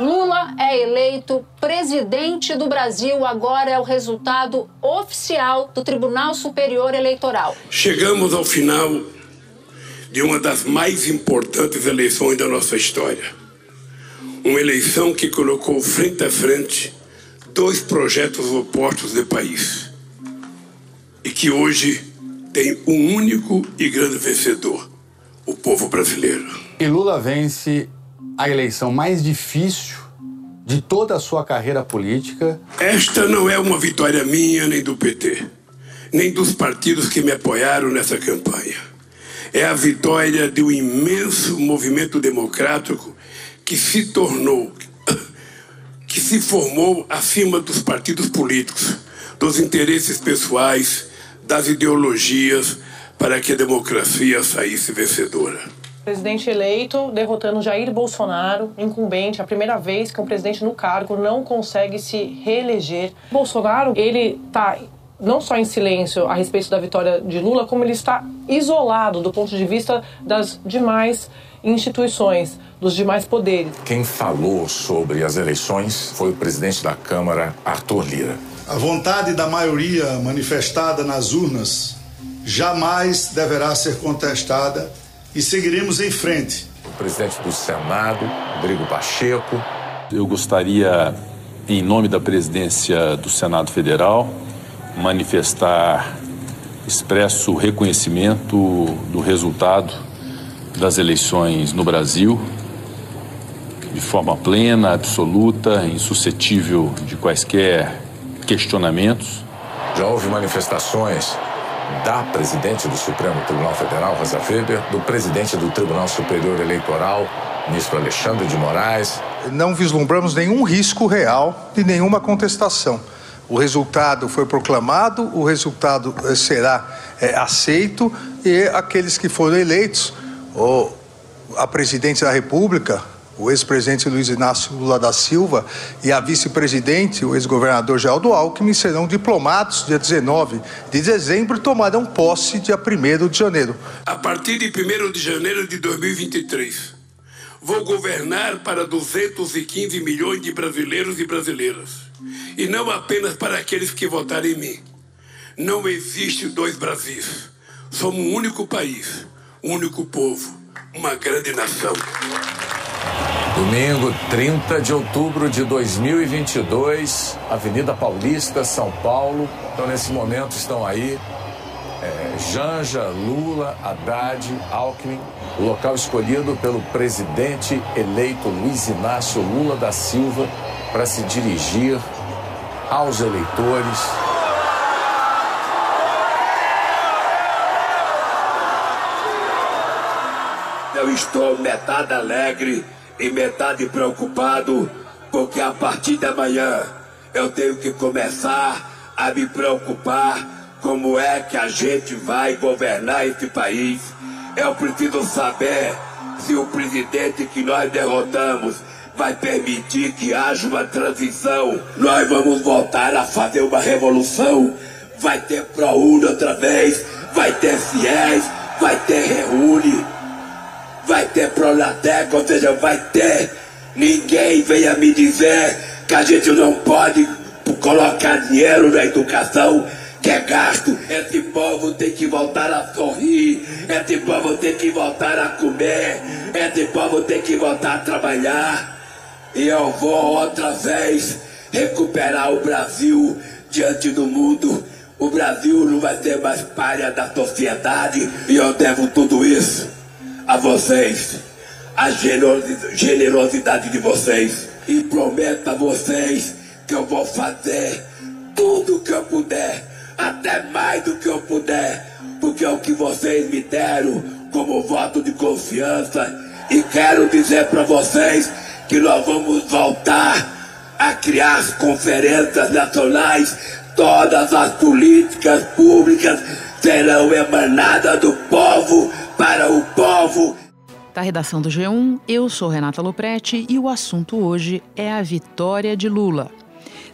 Lula é eleito presidente do Brasil. Agora é o resultado oficial do Tribunal Superior Eleitoral. Chegamos ao final de uma das mais importantes eleições da nossa história. Uma eleição que colocou frente a frente dois projetos opostos do país e que hoje tem um único e grande vencedor: o povo brasileiro. E Lula vence a eleição mais difícil de toda a sua carreira política. Esta não é uma vitória minha nem do PT, nem dos partidos que me apoiaram nessa campanha. É a vitória de um imenso movimento democrático que se tornou, que se formou acima dos partidos políticos, dos interesses pessoais, das ideologias, para que a democracia saísse vencedora presidente eleito derrotando Jair Bolsonaro, incumbente, a primeira vez que um presidente no cargo não consegue se reeleger. Bolsonaro, ele está não só em silêncio a respeito da vitória de Lula, como ele está isolado do ponto de vista das demais instituições, dos demais poderes. Quem falou sobre as eleições foi o presidente da Câmara, Arthur Lira. A vontade da maioria manifestada nas urnas jamais deverá ser contestada e seguiremos em frente. O presidente do Senado, Rodrigo Pacheco. Eu gostaria, em nome da presidência do Senado Federal, manifestar expresso reconhecimento do resultado das eleições no Brasil, de forma plena, absoluta, insuscetível de quaisquer questionamentos. Já houve manifestações da presidente do Supremo Tribunal Federal, Rosa Weber, do presidente do Tribunal Superior Eleitoral, ministro Alexandre de Moraes. Não vislumbramos nenhum risco real de nenhuma contestação. O resultado foi proclamado, o resultado eh, será é, aceito e aqueles que foram eleitos, ou a presidente da República, o ex-presidente Luiz Inácio Lula da Silva e a vice-presidente, o ex-governador Geraldo Alckmin, serão diplomados dia 19 de dezembro e tomarão posse dia 1 de janeiro. A partir de 1 de janeiro de 2023, vou governar para 215 milhões de brasileiros e brasileiras, e não apenas para aqueles que votaram em mim. Não existe dois Brasis. Somos um único país, um único povo, uma grande nação. Domingo, 30 de outubro de 2022, Avenida Paulista, São Paulo. Então, nesse momento, estão aí é, Janja, Lula, Haddad, Alckmin, o local escolhido pelo presidente eleito Luiz Inácio Lula da Silva para se dirigir aos eleitores. Eu estou metade alegre e metade preocupado, porque a partir da manhã eu tenho que começar a me preocupar como é que a gente vai governar esse país. Eu preciso saber se o presidente que nós derrotamos vai permitir que haja uma transição. Nós vamos voltar a fazer uma revolução. Vai ter ProUni outra vez, vai ter FIES, vai ter Reúne vai ter Pronatec, ou seja, vai ter. Ninguém venha me dizer que a gente não pode colocar dinheiro na educação que é gasto. Esse povo tem que voltar a sorrir, esse povo tem que voltar a comer, esse povo tem que voltar a trabalhar. E eu vou outra vez recuperar o Brasil diante do mundo. O Brasil não vai ser mais párea da sociedade e eu devo tudo isso a vocês a generosidade de vocês e prometo a vocês que eu vou fazer tudo que eu puder, até mais do que eu puder, porque é o que vocês me deram como voto de confiança. E quero dizer para vocês que nós vamos voltar a criar as conferências nacionais, todas as políticas públicas serão emanadas do povo para o povo. Da redação do G1, eu sou Renata Loprete e o assunto hoje é a vitória de Lula.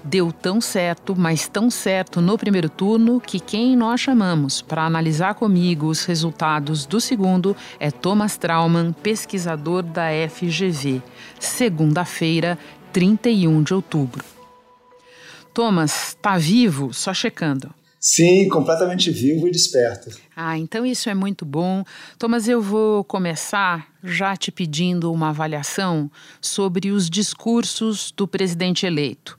Deu tão certo, mas tão certo no primeiro turno, que quem nós chamamos para analisar comigo os resultados do segundo é Thomas Trauman, pesquisador da FGV. Segunda-feira, 31 de outubro. Thomas, está vivo? Só checando. Sim, completamente vivo e desperto. Ah, então isso é muito bom. Thomas, eu vou começar já te pedindo uma avaliação sobre os discursos do presidente eleito.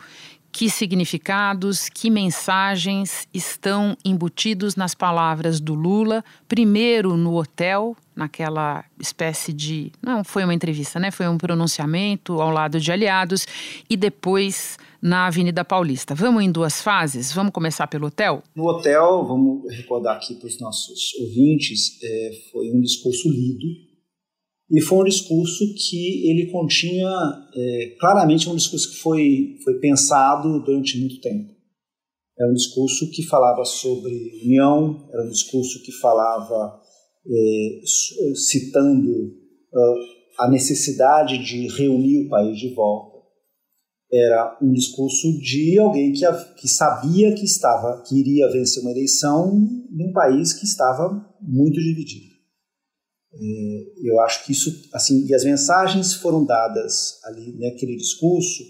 Que significados, que mensagens estão embutidos nas palavras do Lula, primeiro no hotel, naquela espécie de. Não foi uma entrevista, né? Foi um pronunciamento ao lado de aliados, e depois na Avenida Paulista. Vamos em duas fases? Vamos começar pelo hotel? No hotel, vamos recordar aqui para os nossos ouvintes, é, foi um discurso lido e foi um discurso que ele continha é, claramente um discurso que foi, foi pensado durante muito tempo. É um discurso que falava sobre união, era um discurso que falava é, citando uh, a necessidade de reunir o país de volta. Era um discurso de alguém que, que sabia que estava que iria vencer uma eleição num país que estava muito dividido. Eu acho que isso, assim, e as mensagens foram dadas ali naquele discurso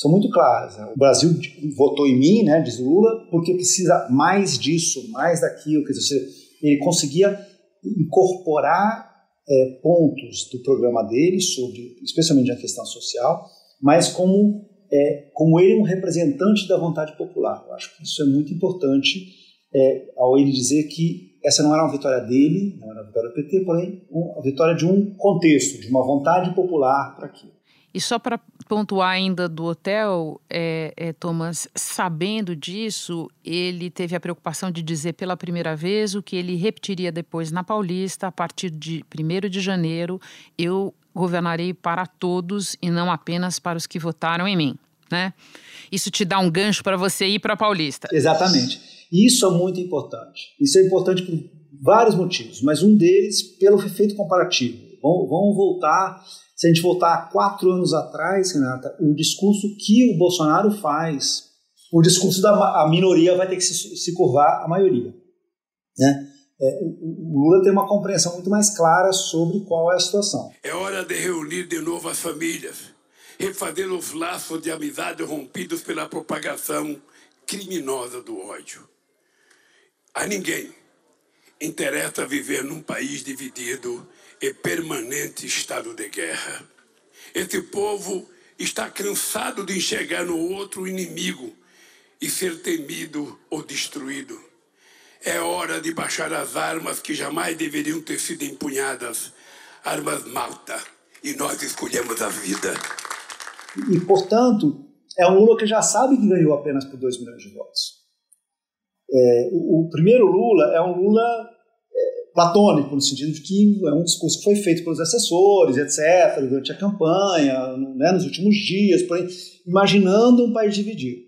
são muito claras. Né? O Brasil votou em mim, né, diz Lula, porque precisa mais disso, mais daquilo. Quer dizer, ele conseguia incorporar é, pontos do programa dele sobre, especialmente a questão social, mas como é, como ele é um representante da vontade popular. Eu acho que isso é muito importante é, ao ele dizer que essa não era uma vitória dele, não era uma vitória do PT, porém uma vitória de um contexto, de uma vontade popular para aquilo. E só para pontuar ainda do hotel, é, é, Thomas, sabendo disso, ele teve a preocupação de dizer pela primeira vez o que ele repetiria depois na Paulista, a partir de 1 de janeiro, eu governarei para todos e não apenas para os que votaram em mim, né? Isso te dá um gancho para você ir para a Paulista. Exatamente. Isso é muito importante. Isso é importante por vários motivos, mas um deles pelo efeito comparativo. Vamos, voltar, se a gente voltar a quatro anos atrás, Renata, o discurso que o Bolsonaro faz, o discurso da minoria vai ter que se, se curvar à maioria. Né? É, o, o Lula tem uma compreensão muito mais clara sobre qual é a situação. É hora de reunir de novo as famílias, refazer os laços de amizade rompidos pela propagação criminosa do ódio. A ninguém interessa viver num país dividido e permanente estado de guerra. Esse povo está cansado de enxergar no outro inimigo e ser temido ou destruído. É hora de baixar as armas que jamais deveriam ter sido empunhadas armas malta e nós escolhemos a vida. E, portanto, é um Lula que já sabe que ganhou apenas por 2 milhões de votos. É, o, o, primeiro Lula é um Lula é, platônico, no sentido de que é um discurso que foi feito pelos assessores, etc., durante a campanha, né, nos últimos dias, imaginando um país dividido.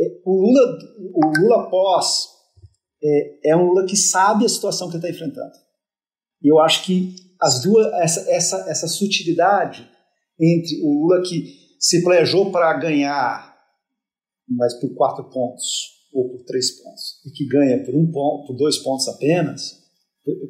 É, o Lula, o Lula pós é, é, um Lula que sabe a situação que ele está enfrentando. E eu acho que as duas, essa, essa, essa sutilidade entre o Lula que se planejou para ganhar, mas por quatro pontos, ou por três pontos, e que ganha por um ponto, por dois pontos apenas,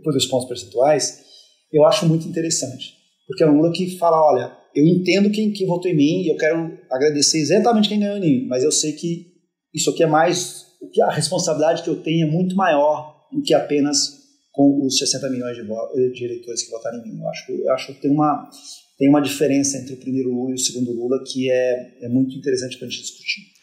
por dois pontos percentuais, eu acho muito interessante. Porque é um Lula que fala, olha, eu entendo quem, quem votou em mim e eu quero agradecer exatamente quem ganhou em mim, mas eu sei que isso aqui é mais, a responsabilidade que eu tenho é muito maior do que apenas com os 60 milhões de, de eleitores que votaram em mim. Eu acho, eu acho que tem uma, tem uma diferença entre o primeiro Lula e o segundo Lula que é, é muito interessante para a gente discutir.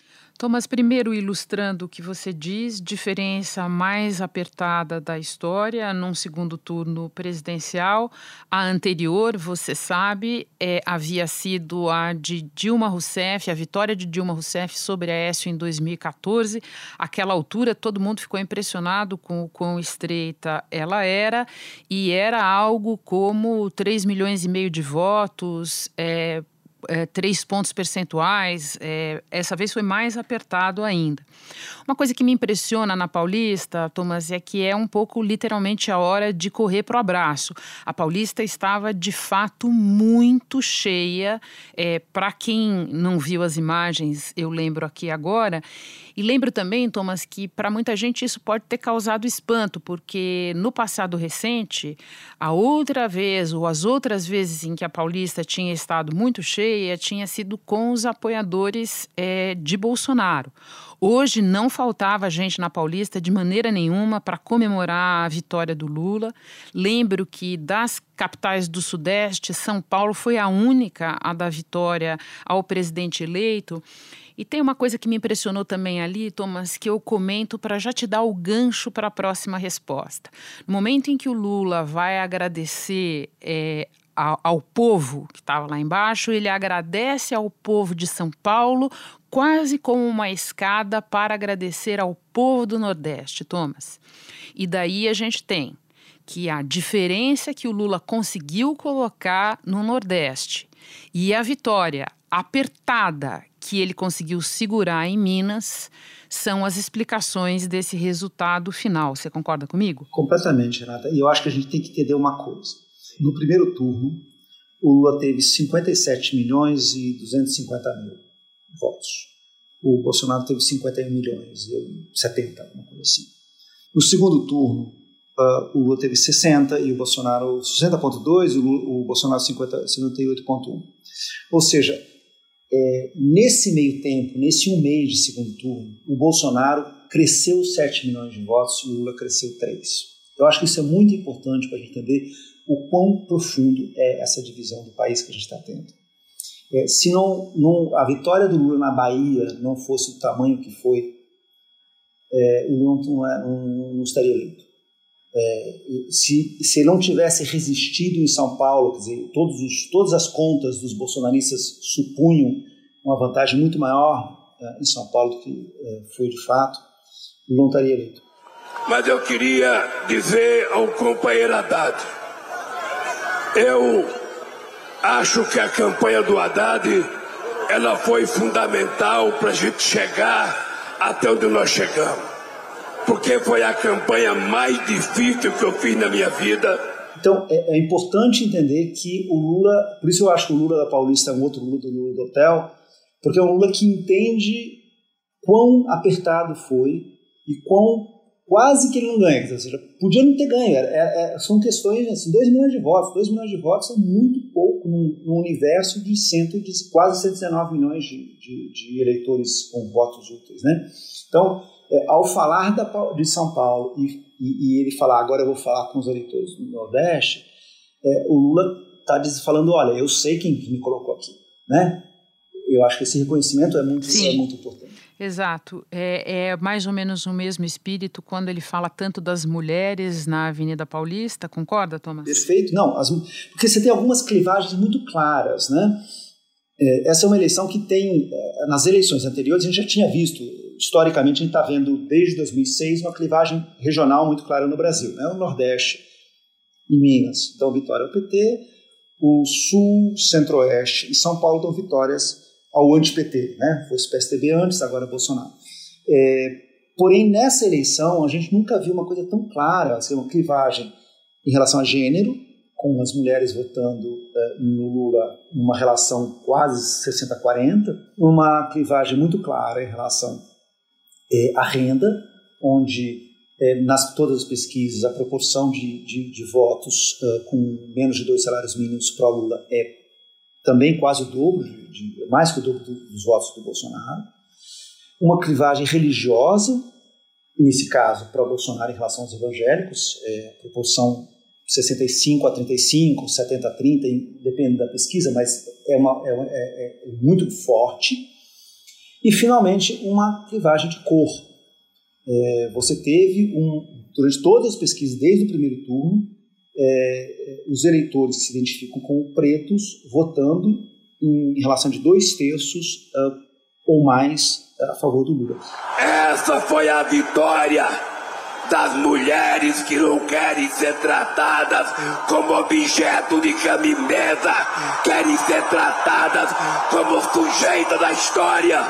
Thomas, primeiro ilustrando o que você diz, diferença mais apertada da história num segundo turno presidencial. A anterior, você sabe, é, havia sido a de Dilma Rousseff, a vitória de Dilma Rousseff sobre a Aécio em 2014. Aquela altura, todo mundo ficou impressionado com o quão estreita ela era, e era algo como 3 milhões e meio de votos, é, é, três pontos percentuais. É, essa vez foi mais apertado ainda. Uma coisa que me impressiona na Paulista, Thomas, é que é um pouco literalmente a hora de correr para o abraço. A Paulista estava de fato muito cheia. É, para quem não viu as imagens, eu lembro aqui agora. E lembro também, Thomas, que para muita gente isso pode ter causado espanto, porque no passado recente, a outra vez ou as outras vezes em que a Paulista tinha estado muito cheia tinha sido com os apoiadores é, de Bolsonaro. Hoje não faltava gente na Paulista de maneira nenhuma para comemorar a vitória do Lula. Lembro que das capitais do Sudeste, São Paulo foi a única a dar vitória ao presidente eleito. E tem uma coisa que me impressionou também ali, Thomas, que eu comento para já te dar o gancho para a próxima resposta. No momento em que o Lula vai agradecer é, ao, povo que estava lá embaixo, ele agradece ao povo de São Paulo, quase como uma escada para agradecer ao povo do Nordeste, Thomas. E daí a gente tem que a diferença que o Lula conseguiu colocar no Nordeste e a vitória apertada que ele conseguiu segurar em Minas são as explicações desse resultado final. Você concorda comigo? Completamente, Renata. E eu acho que a gente tem que entender uma coisa. No primeiro turno, o Lula teve 57 milhões e 250 mil votos. O Bolsonaro teve 51 milhões e 70, alguma coisa assim. No segundo turno, uh, o Lula teve 60 e o Bolsonaro 60,2 e o, o Bolsonaro 58,1. Ou seja, é, nesse meio tempo, nesse um mês de segundo turno, o Bolsonaro cresceu 7 milhões de votos e o Lula cresceu 3. Eu acho que isso é muito importante para a gente entender o quão profundo é essa divisão do país que a gente está tendo. É, se não, não, a vitória do Lula na Bahia não fosse o tamanho que foi, é, o Lula não, não, não estaria eleito. É, se, se não tivesse resistido em São Paulo, quer dizer, todos os, todas as contas dos bolsonaristas supunham uma vantagem muito maior é, em São Paulo do que é, foi de fato, ele não estaria eleito. Mas eu queria dizer ao companheiro Haddad, eu acho que a campanha do Haddad ela foi fundamental para a gente chegar até onde nós chegamos porque foi a campanha mais difícil que eu fiz na minha vida. Então é, é, importante entender que o Lula, por isso eu acho que o Lula da Paulista é um outro Lula do Lula do Hotel, porque é um Lula que entende quão apertado foi e quão quase que ele não ganha. Ou seja, podia não ter ganho. É, é, são questões, assim, 2 milhões de votos. 2 milhões de votos é muito pouco num, num universo de, cento, de quase 119 milhões de, de, de eleitores com votos úteis. Né? Então, é, ao falar da, de São Paulo e, e, e, ele falar, agora eu vou falar com os eleitores do Nordeste, é, o Lula está falando, olha, eu sei quem me colocou aqui, né? Eu acho que esse reconhecimento é muito, é muito importante. Exato. É, é, mais ou menos o mesmo espírito quando ele fala tanto das mulheres na Avenida Paulista, concorda, Thomas? Perfeito. Não, as, porque você tem algumas clivagens muito claras, né? É, essa é uma eleição que tem, é, nas eleições anteriores, a gente já tinha visto historicamente, a gente está vendo desde 2006 uma clivagem regional muito clara no Brasil. Né? O Nordeste e Minas dão vitória ao PT, o Sul, Centro-Oeste e São Paulo dão vitórias ao anti-PT. Né? Fosse PSDB antes, agora Bolsonaro. É, porém, nessa eleição, a gente nunca viu uma coisa tão clara, assim, uma clivagem em relação a gênero, com as mulheres votando é, no Lula numa relação quase 60-40, uma clivagem muito clara em relação é, a renda, onde é, nas todas as pesquisas a proporção de, de, de votos uh, com menos de dois salários mínimos para Lula é também quase o dobro, de, mais que o dobro dos votos do Bolsonaro. Uma clivagem religiosa, nesse caso, para o Bolsonaro em relação aos evangélicos, é, proporção 65 a 35, 70 a 30, depende da pesquisa, mas é, uma, é, é, é muito forte. E, finalmente, uma clivagem de cor. É, você teve, um, durante todas as pesquisas, desde o primeiro turno, é, os eleitores que se identificam como pretos votando em, relação de dois terços uh, ou mais a favor do Lula. Essa foi a vitória das mulheres que não querem ser tratadas como objeto de camimesa, querem ser tratadas como sujeita da história.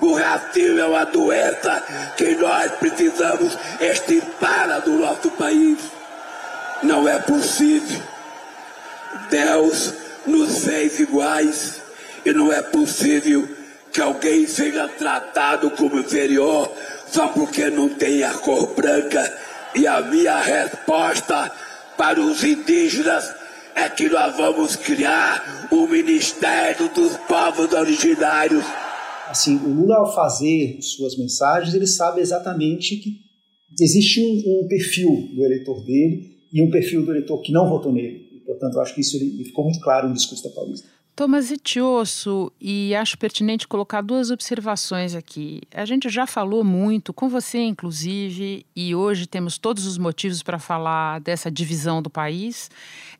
O racismo é uma doença que nós precisamos extirpar do nosso país. Não é possível. Deus nos fez iguais e não é possível que alguém seja tratado como inferior só porque não tem a cor branca. E a minha resposta para os indígenas é que nós vamos criar o Ministério dos Povos Originários. Assim, o Lula, ao fazer suas mensagens, ele sabe exatamente que existe um, um perfil do eleitor dele e um perfil do eleitor que não votou nele. E, portanto, acho que isso ele, ficou muito claro no discurso da Paulista. Thomas Itioso, e acho pertinente colocar duas observações aqui. A gente já falou muito com você, inclusive, e hoje temos todos os motivos para falar dessa divisão do país.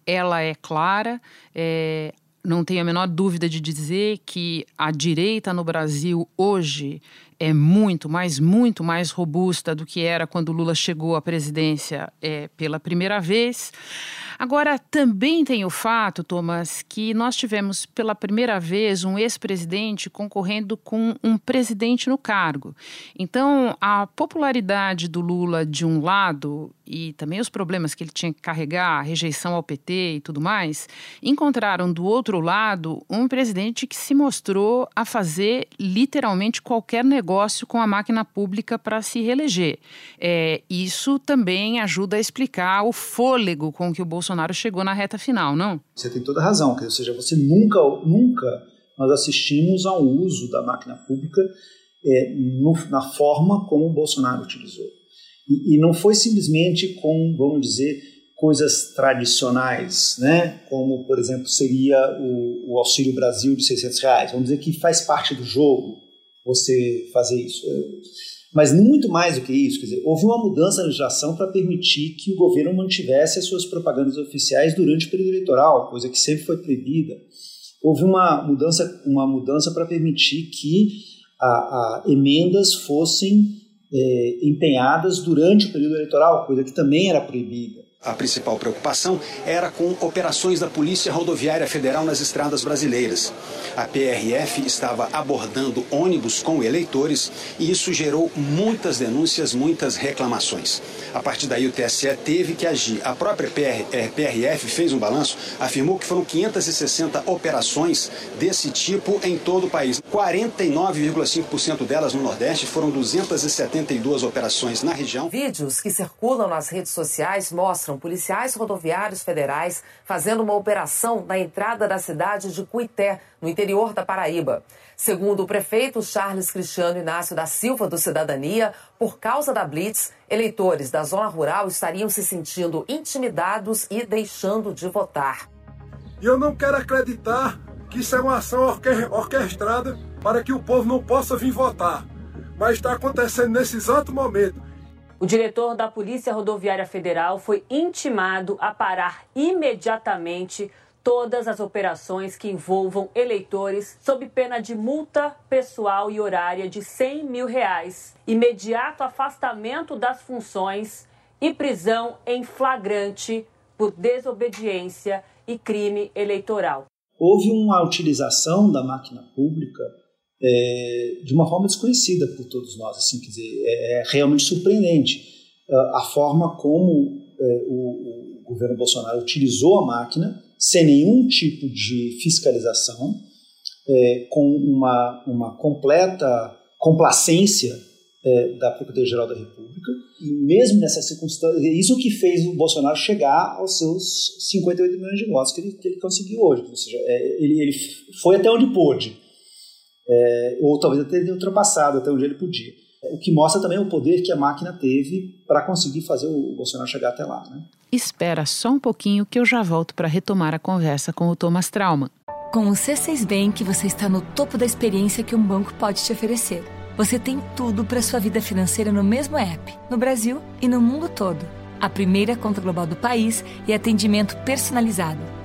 Ela é clara, é, não tenho a menor dúvida de dizer que a direita no Brasil hoje é muito, mas muito mais robusta do que era quando Lula chegou à presidência é, pela primeira vez. Agora, também tem o fato, Thomas, que nós tivemos pela primeira vez um ex-presidente concorrendo com um presidente no cargo. Então, a popularidade do Lula, de um lado, e também os problemas que ele tinha que carregar, a rejeição ao PT e tudo mais, encontraram do outro lado um presidente que se mostrou a fazer literalmente qualquer negócio com a máquina pública para se reeleger. É, isso também ajuda a explicar o fôlego com que o Bolsonaro chegou na reta final, não? Você tem toda a razão. Ou seja, você nunca, nunca nós assistimos ao uso da máquina pública é, no, na forma como o Bolsonaro utilizou. E, e, não foi simplesmente com, vamos dizer, coisas tradicionais, né? como, por exemplo, seria o, o Auxílio Brasil de 600 reais. Vamos dizer que faz parte do jogo você fazer isso. Mas muito mais do que isso, quer dizer, houve uma mudança na legislação para permitir que o governo mantivesse as suas propagandas oficiais durante o período eleitoral, coisa que sempre foi proibida. Houve uma mudança, uma mudança para permitir que a, a emendas fossem é, empenhadas durante o período eleitoral, coisa que também era proibida. A principal preocupação era com operações da Polícia Rodoviária Federal nas estradas brasileiras. A PRF estava abordando ônibus com eleitores e isso gerou muitas denúncias, muitas reclamações. A partir daí, o TSE teve que agir. A própria PRF eh, fez um balanço, afirmou que foram 560 operações desse tipo em todo o país. 49,5% delas no Nordeste foram 272 operações na região. Vídeos que circulam nas redes sociais mostram mostram policiais rodoviários federais fazendo uma operação na entrada da cidade de Cuité, no interior da Paraíba. Segundo o prefeito Charles Cristiano Inácio da Silva do Cidadania, por causa da Blitz, eleitores da zona rural estariam se sentindo intimidados e deixando de votar. Eu não quero acreditar que isso é uma ação orquestrada para que o povo não possa vir votar. Mas está acontecendo nesse exato momento. O diretor da Polícia Rodoviária Federal foi intimado a parar imediatamente todas as operações que envolvam eleitores sob pena de multa pessoal e horária de 100 mil reais, imediato afastamento das funções e prisão em flagrante por desobediência e crime eleitoral. Houve uma utilização da máquina pública é, de uma forma desconhecida por todos nós. Assim, quer dizer, é, é realmente surpreendente uh, a forma como é, o, o, governo Bolsonaro utilizou a máquina sem nenhum tipo de fiscalização, é, com uma, uma completa complacência é, da Procuradoria-Geral da República, e mesmo nessa circunstância, isso que fez o Bolsonaro chegar aos seus 58 milhões de votos que ele, que ele conseguiu hoje. Ou seja, é, ele, ele foi até onde pôde é, ou talvez até tenha ultrapassado até onde ele podia. O que mostra também o poder que a máquina teve para conseguir fazer o Bolsonaro chegar até lá. Né? Espera só um pouquinho que eu já volto para retomar a conversa com o Thomas Trauma. Com o C6 Bank, você está no topo da experiência que um banco pode te oferecer. Você tem tudo para sua vida financeira no mesmo app, no Brasil e no mundo todo. A primeira conta global do país e atendimento personalizado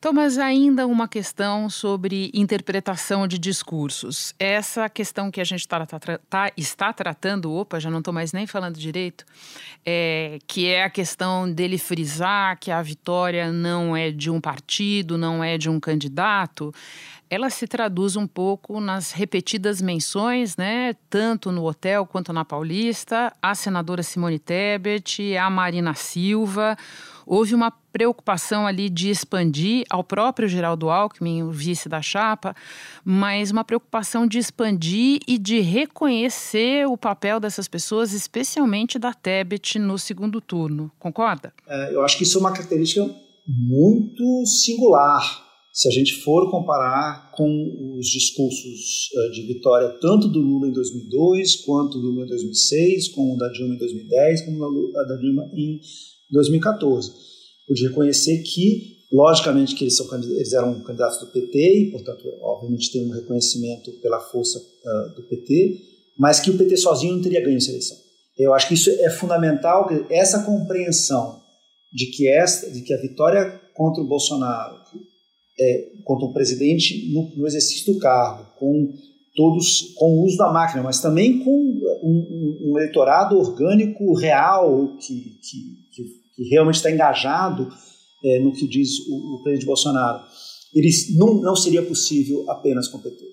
Thomas, ainda uma questão sobre interpretação de discursos. Essa questão que a gente tá, tá, tá, está tratando, opa, já não estou mais nem falando direito, é, que é a questão dele frisar que a vitória não é de um partido, não é de um candidato ela se traduz um pouco nas repetidas menções, né, tanto no hotel quanto na Paulista, a senadora Simone Tebet, a Marina Silva. Houve uma preocupação ali de expandir ao próprio Geraldo Alckmin, o vice da chapa, mas uma preocupação de expandir e de reconhecer o papel dessas pessoas, especialmente da Tebet no segundo turno. Concorda? É, eu acho que isso é uma característica muito singular se a gente for comparar com os discursos uh, de vitória tanto do Lula em 2002, quanto do Lula em 2006, como da Dilma em 2010, como da Dilma em 2014. Pude reconhecer que, logicamente, que eles, são, eles eram candidatos do PT e, portanto, obviamente tem um reconhecimento pela força uh, do PT, mas que o PT sozinho não teria ganho essa eleição. Eu acho que isso é fundamental, essa compreensão de que, esta, de que a vitória contra o Bolsonaro, é, contra o presidente no, no, exercício do cargo, com todos com o uso da máquina, mas também com um, um, um eleitorado orgânico real que, que, que, realmente está engajado é, no que diz o, o, presidente Bolsonaro. Ele não, não seria possível apenas com o PT.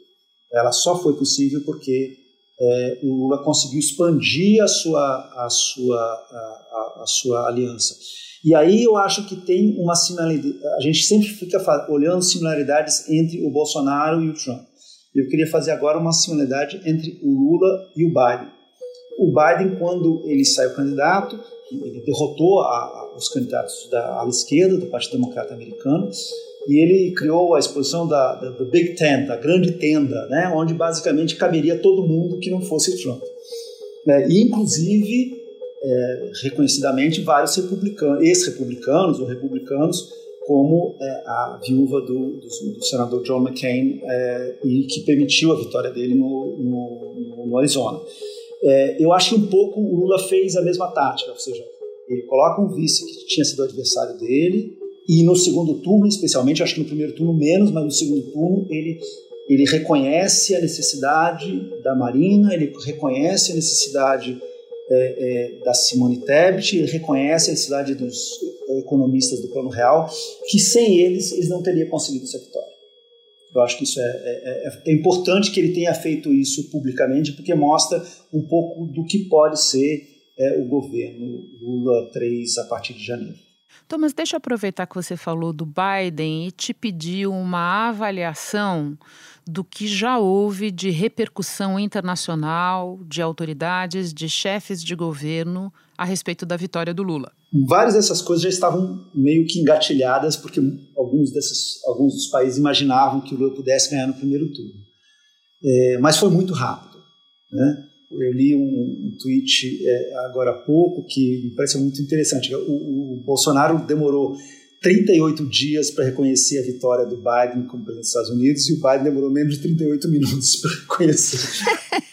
Ela só foi possível porque é, o Lula conseguiu expandir a sua, a sua, a, a, a sua aliança. E aí eu acho que tem uma similaridade. A gente sempre fica olhando similaridades entre o Bolsonaro e o Trump. Eu queria fazer agora uma similaridade entre o Lula e o Biden. O Biden, quando ele saiu candidato, ele derrotou a, a, os candidatos da ala esquerda, do Partido Democrata Americano, e ele criou a exposição da, da, da Big Tent, a grande tenda, né, onde basicamente caberia todo mundo que não fosse Trump. É, e, inclusive, é, reconhecidamente vários republicanos, ex-republicanos ou republicanos, como é, a viúva do, do, do, senador John McCain, é, e que permitiu a vitória dele no, no, no Arizona. É, eu acho que um pouco o Lula fez a mesma tática, ou seja, ele coloca um vice que tinha sido adversário dele, e no segundo turno, especialmente, acho que no primeiro turno menos, mas no segundo turno ele ele reconhece a necessidade da Marina, ele reconhece a necessidade é, é, da Simone Tebet, ele reconhece a necessidade dos economistas do Plano Real, que sem eles, eles não teriam conseguido essa vitória. Eu acho que isso é, é, é, é importante que ele tenha feito isso publicamente, porque mostra um pouco do que pode ser é, o governo Lula 3 a partir de janeiro. Thomas, deixa eu aproveitar que você falou do Biden e te pedir uma avaliação do que já houve de repercussão internacional, de autoridades, de chefes de governo a respeito da vitória do Lula. Várias dessas coisas já estavam meio que engatilhadas, porque alguns, desses, alguns dos países imaginavam que o Lula pudesse ganhar no primeiro turno. É, mas foi muito rápido. Né? Eu li um, um tweet é, agora há pouco que me pareceu muito interessante. O, o Bolsonaro demorou 38 dias para reconhecer a vitória do Biden como presidente dos Estados Unidos e o Biden demorou menos de 38 minutos para reconhecer.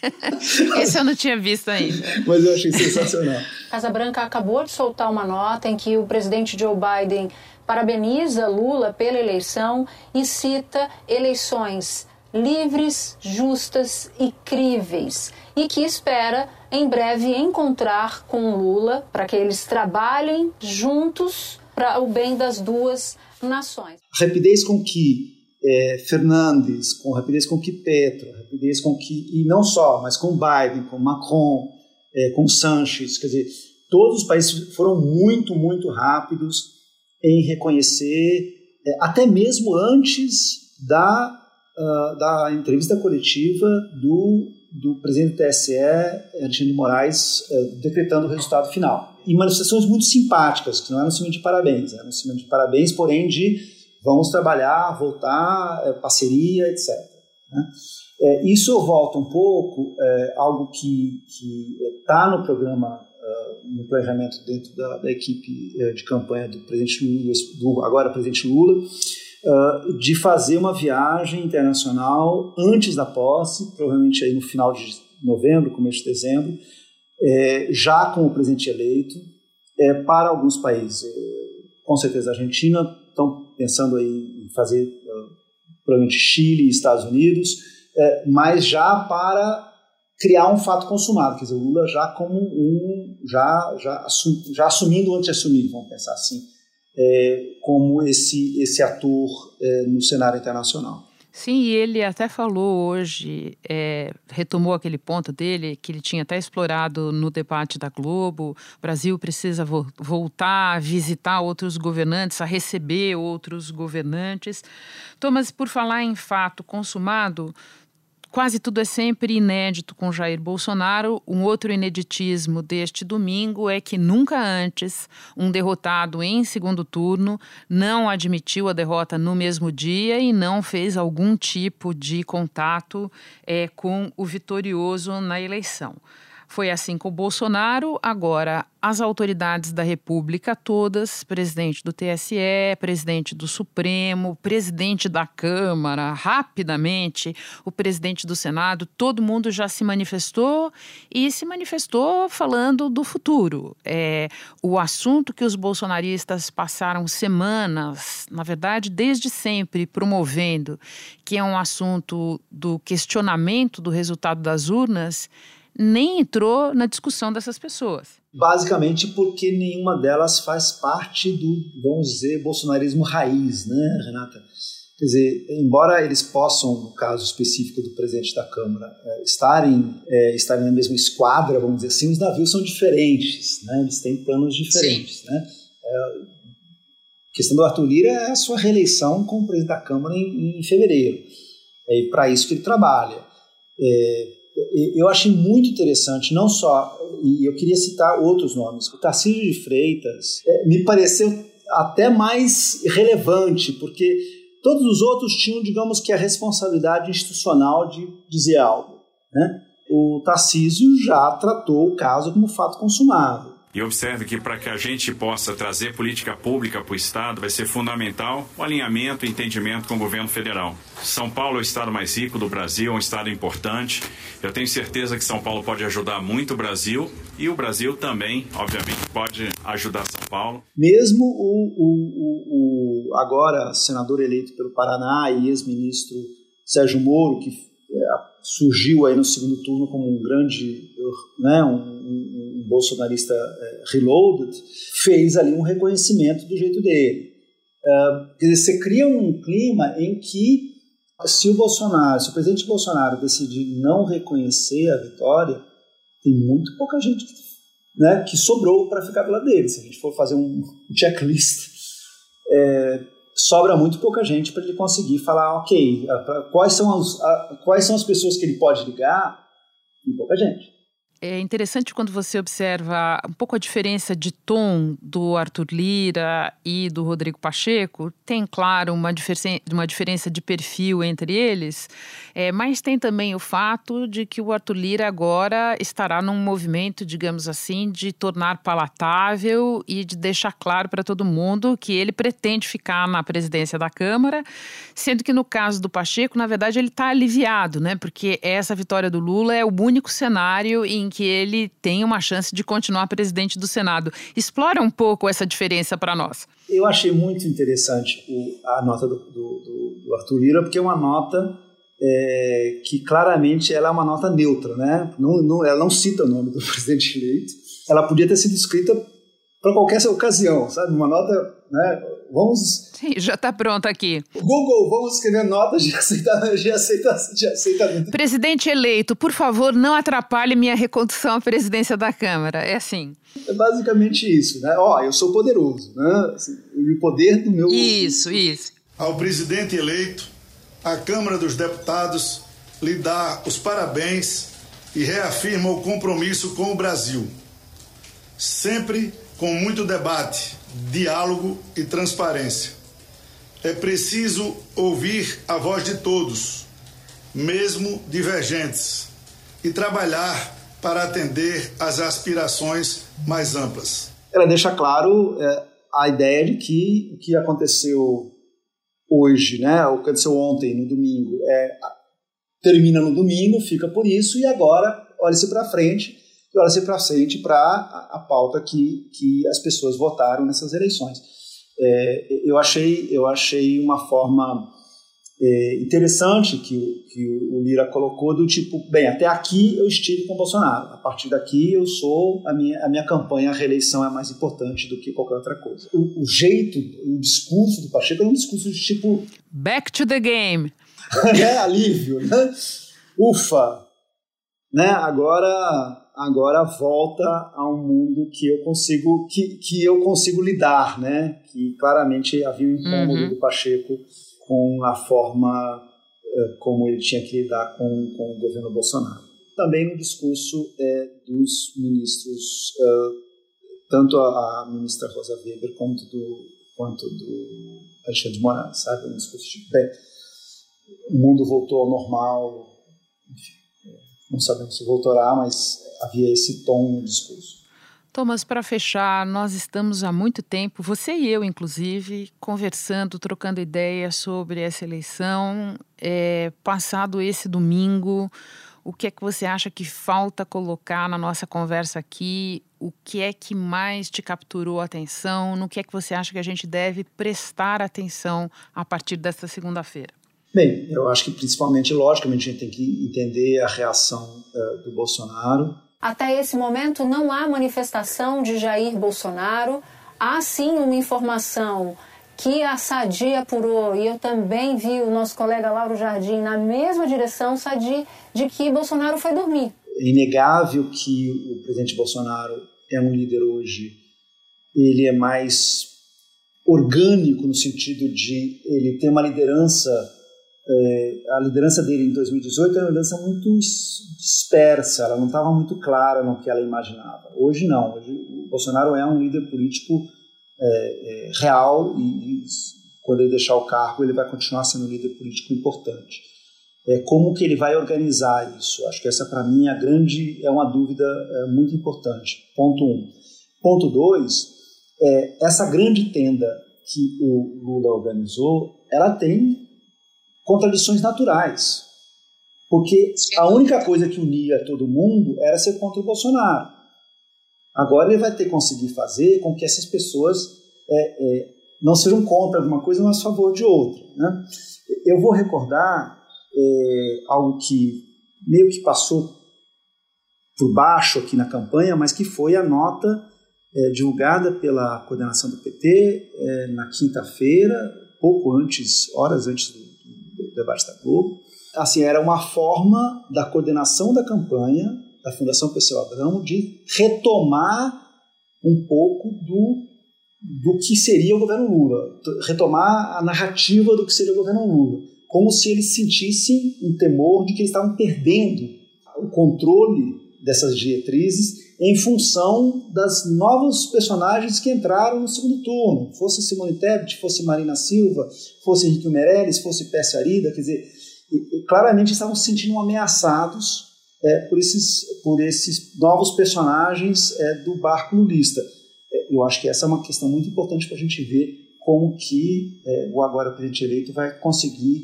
Esse eu não tinha visto ainda. Mas eu achei sensacional. Casa Branca acabou de soltar uma nota em que o presidente Joe Biden parabeniza Lula pela eleição e cita eleições livres, justas e críveis e que espera em breve encontrar com Lula para que eles trabalhem juntos para o bem das duas nações. A rapidez com que é, Fernandes, com a rapidez com que Petro, a rapidez com que, e não só, mas com Biden, com Macron, é, com Sanches, quer dizer, todos os países foram muito, muito rápidos em reconhecer, é, até mesmo antes da, uh, da entrevista coletiva do, do presidente do TSE, Alexandre de Moraes, uh, decretando o resultado final e manifestações muito simpáticas, que não eram cima de parabéns, eram cima de parabéns, porém de vamos trabalhar, voltar, é, parceria, etc. Né? É, isso volta um pouco, é, algo que está no programa, uh, no planejamento dentro da, da equipe uh, de campanha do presidente Lula, do agora presidente Lula, uh, de fazer uma viagem internacional antes da posse, provavelmente aí no final de novembro, começo de dezembro, é, já com o presidente eleito, é, para alguns países. É, com certeza a Argentina estão pensando aí em fazer provavelmente Chile e Estados Unidos, é, mas já para criar um fato consumado, quer dizer, o Lula já como um, já, já, assum, já assumindo antes de assumir, vamos pensar assim, é, como esse, esse ator é, no cenário internacional. Sim, e ele até falou hoje, é, retomou aquele ponto dele, que ele tinha até explorado no debate da Globo. O Brasil precisa vo voltar a visitar outros governantes, a receber outros governantes. Thomas, por falar em fato consumado, Quase tudo é sempre inédito com Jair Bolsonaro. Um outro ineditismo deste domingo é que nunca antes um derrotado em segundo turno não admitiu a derrota no mesmo dia e não fez algum tipo de contato é, com o vitorioso na eleição. Foi assim com o Bolsonaro, agora as autoridades da República todas, presidente do TSE, presidente do Supremo, presidente da Câmara, rapidamente, o presidente do Senado, todo mundo já se manifestou e se manifestou falando do futuro. É, o assunto que os bolsonaristas passaram semanas, na verdade, desde sempre, promovendo, que é um assunto do questionamento do resultado das urnas nem entrou na discussão dessas pessoas. Basicamente porque nenhuma delas faz parte do, vamos dizer, bolsonarismo raiz, né, Renata? Quer dizer, embora eles possam, no caso específico do presidente da Câmara, é, estarem, é, estarem na mesma esquadra, vamos dizer assim, os navios são diferentes, né? eles têm planos diferentes. Né? É, a questão do Arthur Lira é a sua reeleição como presidente da Câmara em, em fevereiro. É para isso que ele trabalha. É, eu achei muito interessante, não só, e eu queria citar outros nomes, o Tarcísio de Freitas é, me pareceu até mais relevante, porque todos os outros tinham, digamos que, a responsabilidade institucional de dizer algo. Né? O Tarcísio já tratou o caso como fato consumado. E observe que para que a gente possa trazer política pública para o Estado, vai ser fundamental o alinhamento e entendimento com o governo federal. São Paulo é o estado mais rico do Brasil, é um estado importante. Eu tenho certeza que São Paulo pode ajudar muito o Brasil e o Brasil também, obviamente, pode ajudar São Paulo. Mesmo o, o, o agora senador eleito pelo Paraná e ex-ministro Sérgio Moro, que é, surgiu aí no segundo turno como um grande, né, um, um, um bolsonarista é, reloaded, fez ali um reconhecimento do jeito dele. Uh, quer dizer, você cria um clima em que se o Bolsonaro, se o presidente Bolsonaro decidir não reconhecer a vitória, tem muito pouca gente que, né, que sobrou para ficar pela dele. Se a gente for fazer um checklist, é, sobra muito pouca gente para ele conseguir falar, ok, quais são, as, quais são as pessoas que ele pode ligar e pouca gente. É interessante quando você observa um pouco a diferença de tom do Arthur Lira e do Rodrigo Pacheco. Tem, claro, uma, diferença, uma diferença de perfil entre eles, é, mas tem também o fato de que o Arthur Lira agora estará num movimento, digamos assim, de tornar palatável e de deixar claro para todo mundo que ele pretende ficar na presidência da Câmara, sendo que no caso do Pacheco, na verdade, ele está aliviado, né? Porque essa vitória do Lula é o único cenário em que ele tem uma chance de continuar presidente do Senado. Explora um pouco essa diferença para nós. Eu achei muito interessante o, a nota do, do, do, Arthur Lira, porque é uma nota é, que claramente ela é uma nota neutra, né? Não, não, ela não cita o nome do presidente eleito. Ela podia ter sido escrita para qualquer ocasião, sabe? Uma nota, né? Vamos. Sim, já está pronto aqui. Google, vamos escrever notas de aceitamento. De aceita, de aceitamento. Presidente eleito, por favor, não atrapalhe minha recondução à presidência da Câmara. É assim. É basicamente isso, né? Ó, eu sou poderoso, né? Assim, o poder do meu. Isso, isso. Ao presidente eleito, a Câmara dos Deputados lhe dá os parabéns e reafirma o compromisso com o Brasil. Sempre com muito debate, diálogo e transparência. É preciso ouvir a voz de todos, mesmo divergentes, e trabalhar para atender às aspirações mais amplas. Ela deixa claro é, a ideia de que o que aconteceu hoje, né, o que aconteceu ontem, no domingo, é, termina no domingo, fica por isso, e agora, olha-se para frente e olha-se para frente para a, a, pauta que, que as pessoas votaram nessas eleições. É, eu, achei, eu achei uma forma é, interessante que, que o Lira colocou do tipo, bem, até aqui eu estive com o Bolsonaro, a partir daqui eu sou, a minha, a minha campanha, a reeleição é mais importante do que qualquer outra coisa. O, o jeito, o discurso do Pacheco é um discurso de tipo... Back to the game. é, alívio, né? Ufa! Né? Agora agora volta a um mundo que eu consigo que, que eu consigo lidar, né? Que claramente havia um incômodo uhum. do Pacheco com a forma uh, como ele tinha que lidar com, com o governo Bolsonaro. Também no discurso é, dos ministros, uh, tanto a, a, ministra Rosa Weber quanto do, quanto do Alexandre de Moraes, sabe? Um discurso tipo, bem, o mundo voltou ao normal, enfim, não sabemos se voltará, mas havia esse tom no discurso. Thomas, para fechar, nós estamos há muito tempo, você e eu, inclusive, conversando, trocando ideias sobre essa eleição. É, passado esse domingo, o que é que você acha que falta colocar na nossa conversa aqui? O que é que mais te capturou a atenção? No que é que você acha que a gente deve prestar atenção a partir desta segunda-feira? Bem, eu acho que principalmente, logicamente, a gente tem que entender a reação uh, do Bolsonaro até esse momento não há manifestação de Jair Bolsonaro. Há sim uma informação que a Sadi apurou, e eu também vi o nosso colega Lauro Jardim na mesma direção, Sadi, de que Bolsonaro foi dormir. É inegável que o presidente Bolsonaro é um líder hoje, ele é mais orgânico no sentido de ele ter uma liderança é, a liderança dele em 2018 era uma liderança muito dispersa, ela não estava muito clara no que ela imaginava. Hoje não, hoje o Bolsonaro é um líder político é, é, real e, e, quando ele deixar o cargo ele vai continuar sendo um líder político importante. É, como que ele vai organizar isso? Acho que essa para mim é a grande é uma dúvida é, muito importante. Ponto um. Ponto dois, é, essa grande tenda que o Lula organizou, ela tem contradições naturais. Porque a única coisa que unia todo mundo era ser contra o Bolsonaro. Agora ele vai ter que conseguir fazer com que essas pessoas é, é, não sejam contra alguma coisa, mas a favor de outra. Né? Eu vou recordar é, algo que meio que passou por baixo aqui na campanha, mas que foi a nota é, divulgada pela coordenação do PT é, na quinta-feira, pouco antes, horas antes do debate da Globo. Assim, era uma forma da coordenação da campanha da Fundação Pessoa Abramo de retomar um pouco do, do que seria o governo Lula, retomar a narrativa do que seria o governo Lula, como se eles sentissem um temor de que eles estavam perdendo o controle dessas diretrizes em função das novos personagens que entraram no segundo turno. Fosse Simone Tebet, fosse Marina Silva, fosse Henrique Meirelles, fosse Pércio Arida, quer dizer, claramente estavam se sentindo ameaçados é, por, esses, por esses novos personagens é, do barco lulista. É, eu acho que essa é uma questão muito importante para a gente ver como que é, o agora presidente eleito vai conseguir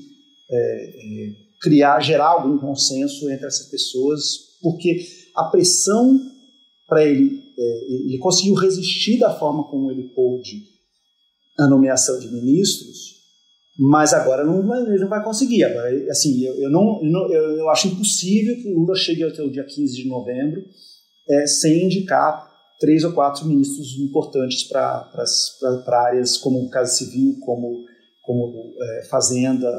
é, é, criar, gerar algum consenso entre essas pessoas, porque a pressão para ele, é, ele conseguiu resistir da forma como ele pôde a nomeação de ministros, mas agora não vai, ele não vai conseguir. Agora, assim, eu, eu não, eu, eu, acho impossível que o Lula chegue até o dia 15 de novembro é, sem indicar três ou quatro ministros importantes para áreas como Casa Civil, como, como é, Fazenda,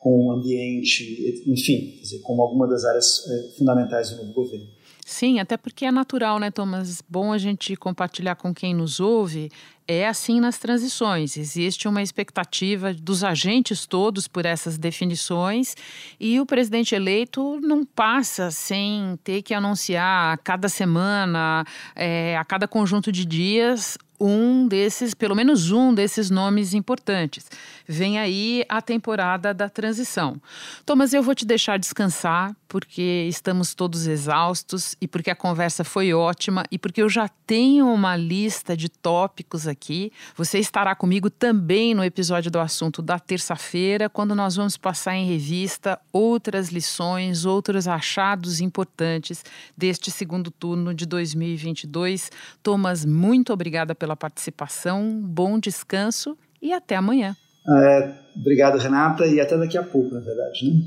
com ambiente, enfim, dizer, como alguma das áreas é, fundamentais do novo governo. Sim, até porque é natural, né, Thomas? Bom a gente compartilhar com quem nos ouve. É assim nas transições. Existe uma expectativa dos agentes todos por essas definições e o presidente eleito não passa sem ter que anunciar a cada semana, é, a cada conjunto de dias, um desses, pelo menos um desses nomes importantes. Vem aí a temporada da transição. Thomas, eu vou te deixar descansar, porque estamos todos exaustos e porque a conversa foi ótima e porque eu já tenho uma lista de tópicos aqui. Você estará comigo também no episódio do assunto da terça-feira, quando nós vamos passar em revista outras lições, outros achados importantes deste segundo turno de 2022. Thomas, muito obrigada pela participação, bom descanso e até amanhã. É, obrigado, Renata, e até daqui a pouco, na verdade. Né?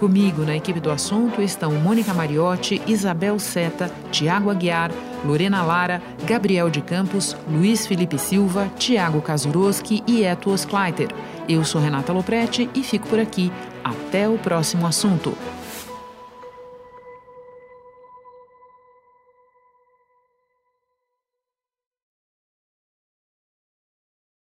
Comigo na equipe do assunto estão Mônica Mariotti, Isabel Seta, Tiago Aguiar, Lorena Lara, Gabriel de Campos, Luiz Felipe Silva, Tiago Kazuroski e Eto Oskleiter. Eu sou Renata Loprete e fico por aqui. Até o próximo assunto.